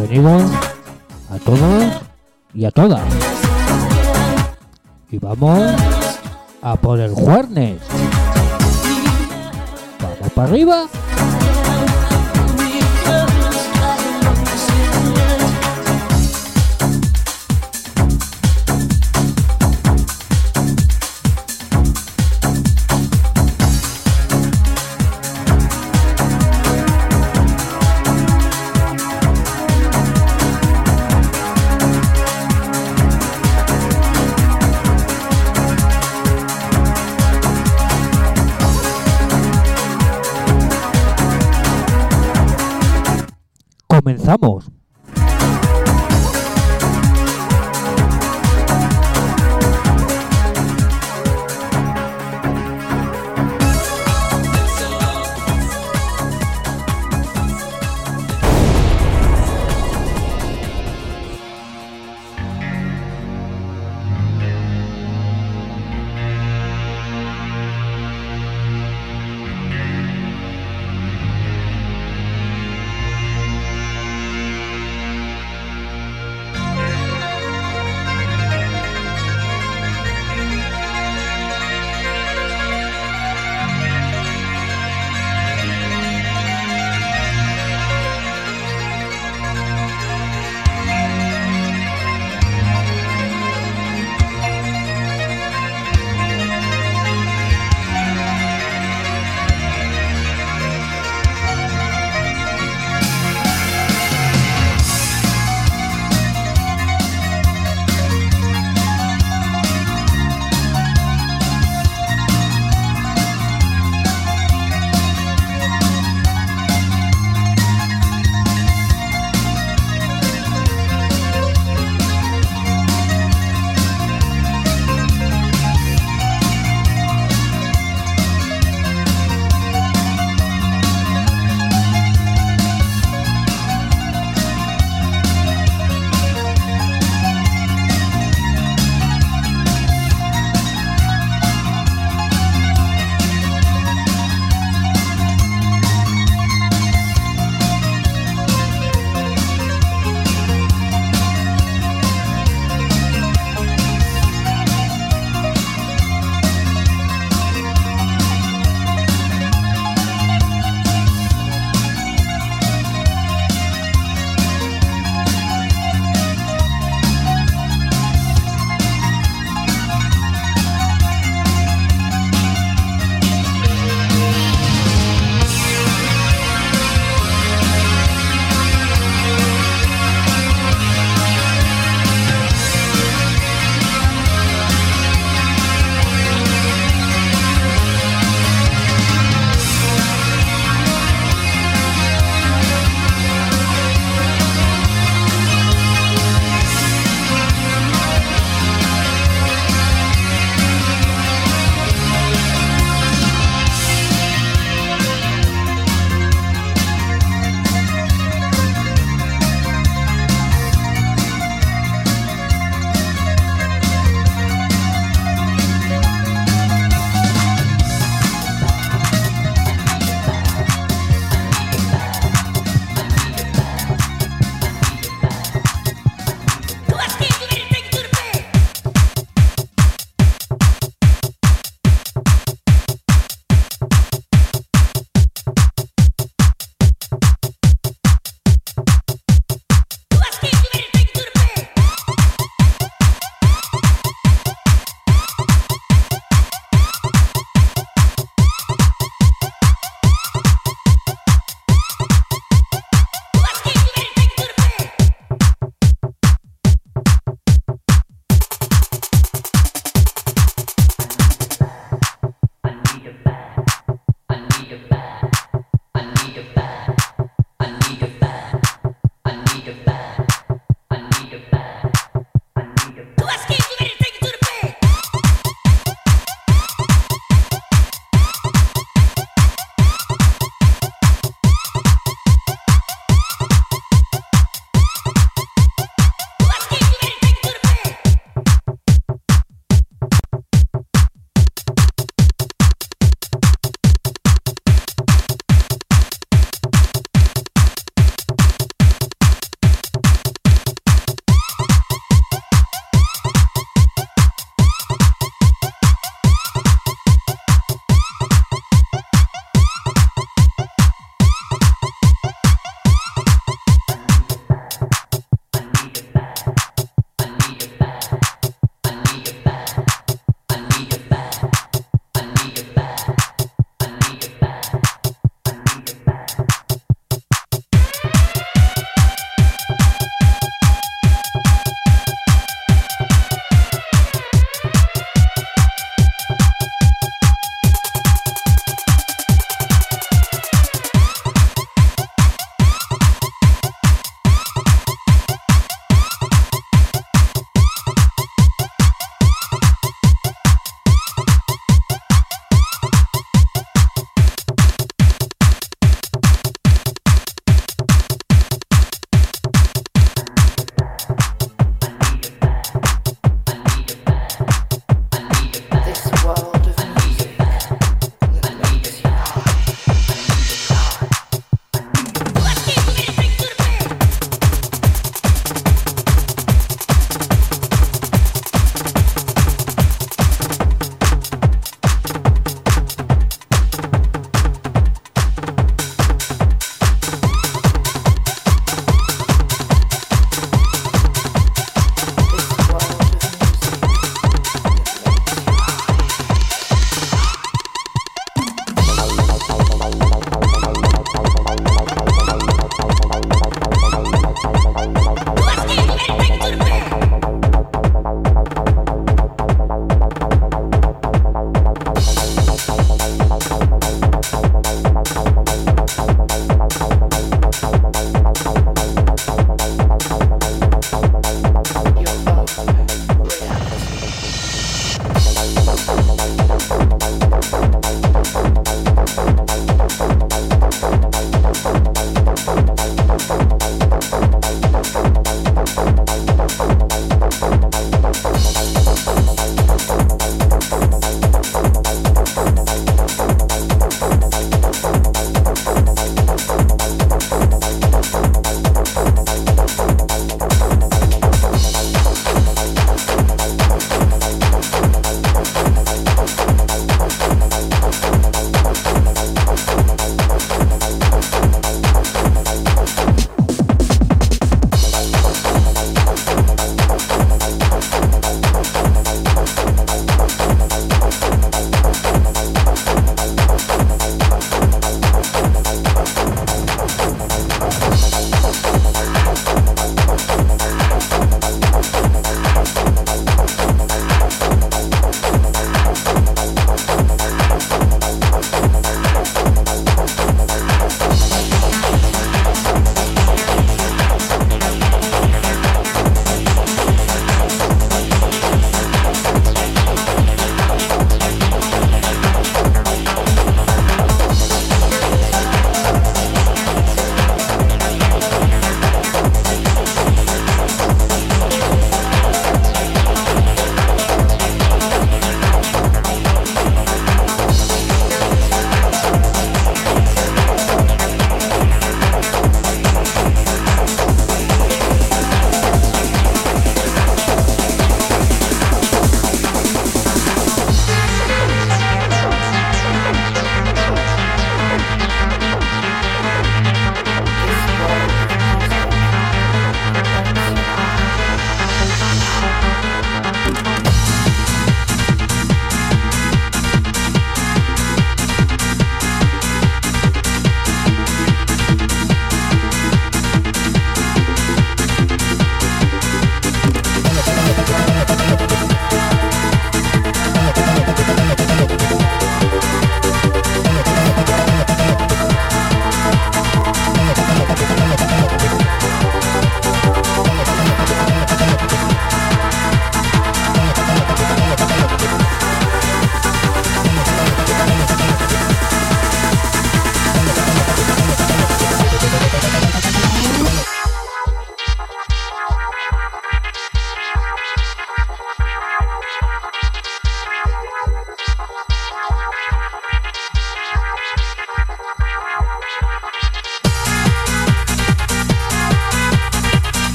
bienvenidos a todos y a todas. Y vamos a por el jueves. Vamos para arriba. Comenzamos.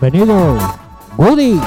Bienvenido, Woody.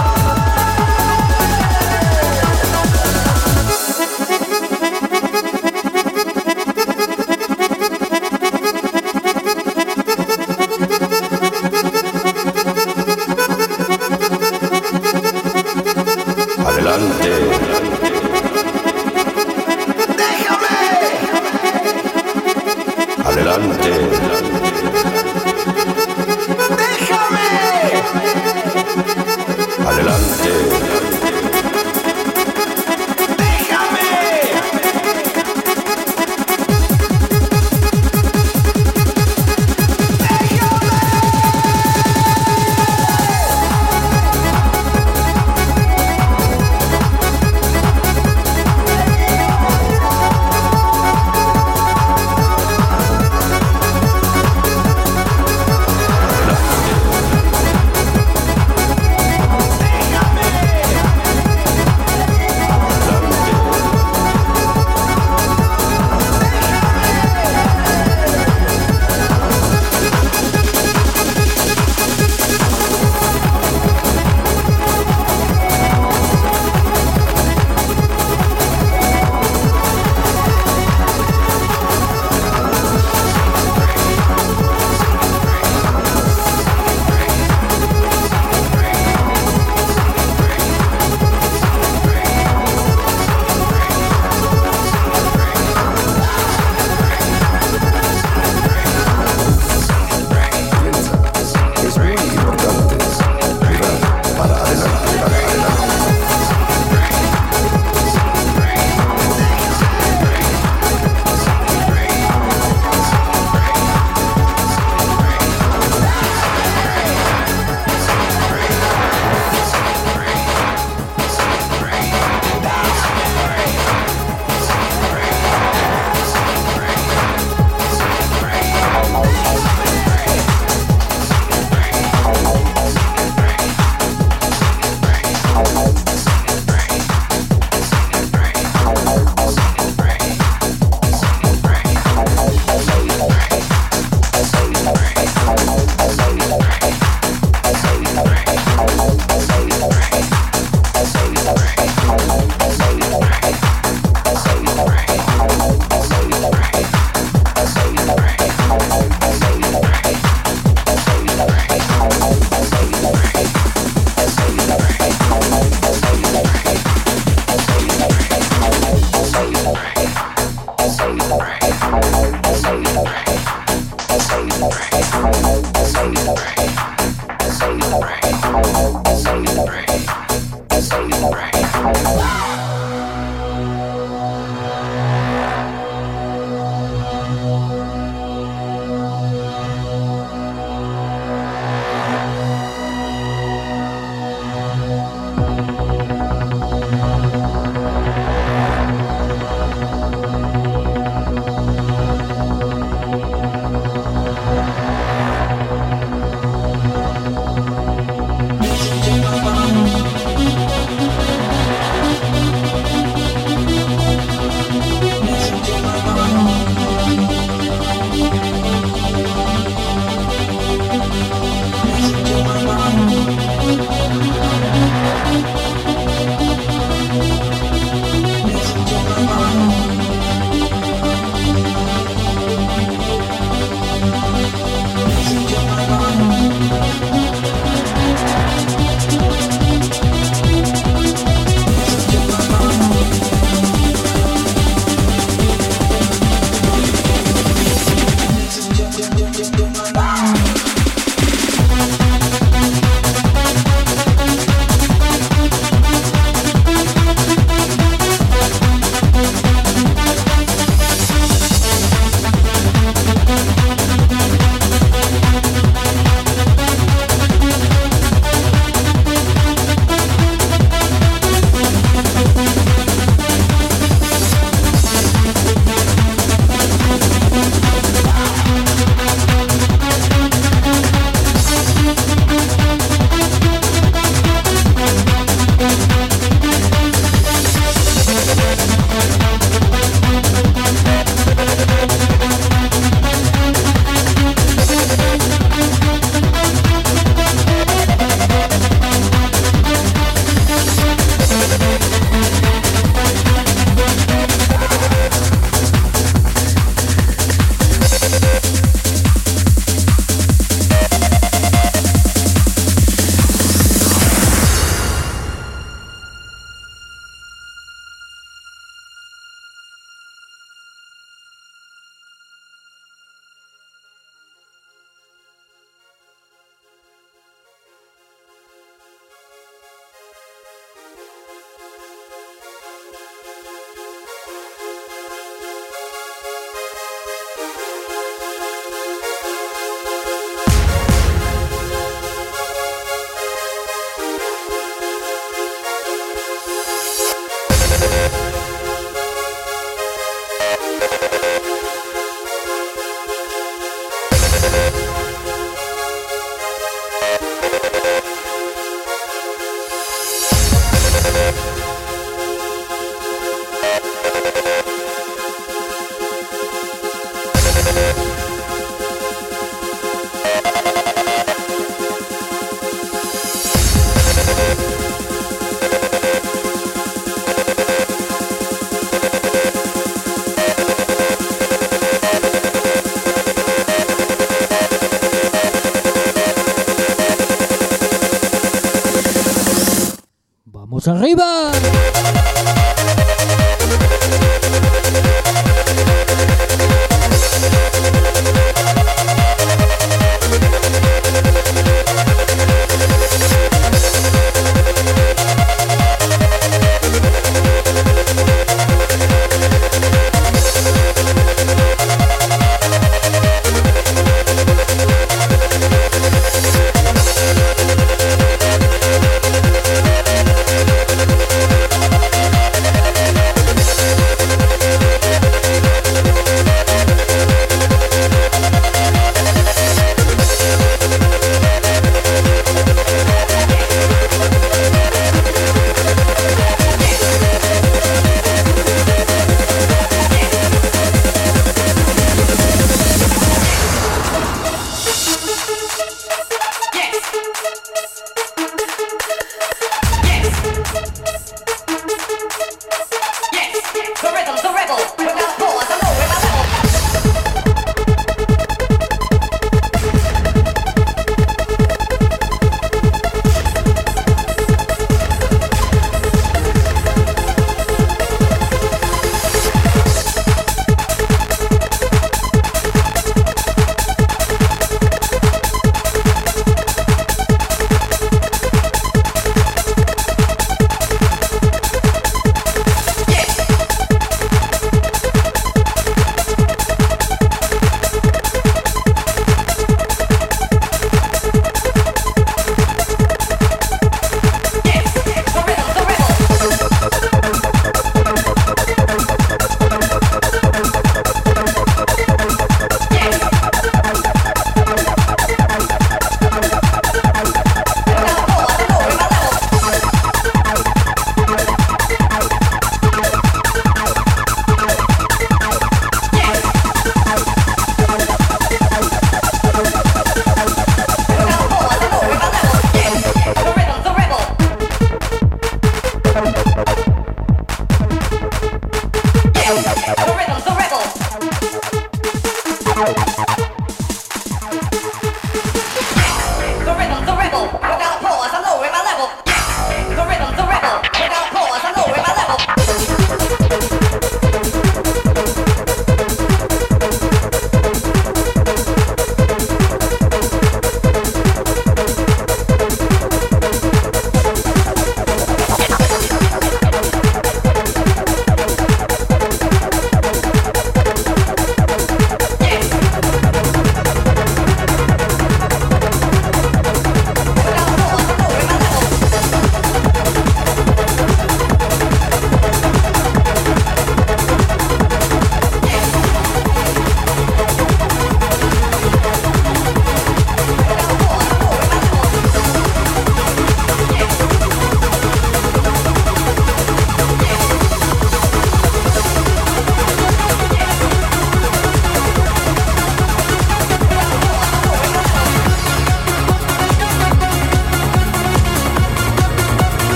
¡Vamos arriba!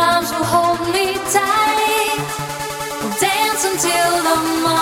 arms will hold me tight. We'll dance until the morning.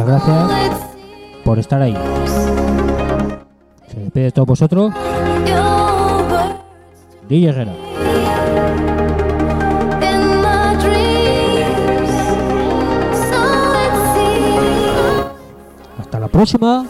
muchas gracias por estar ahí. Se despide de todos vosotros. DJ Herrera. Hasta la próxima.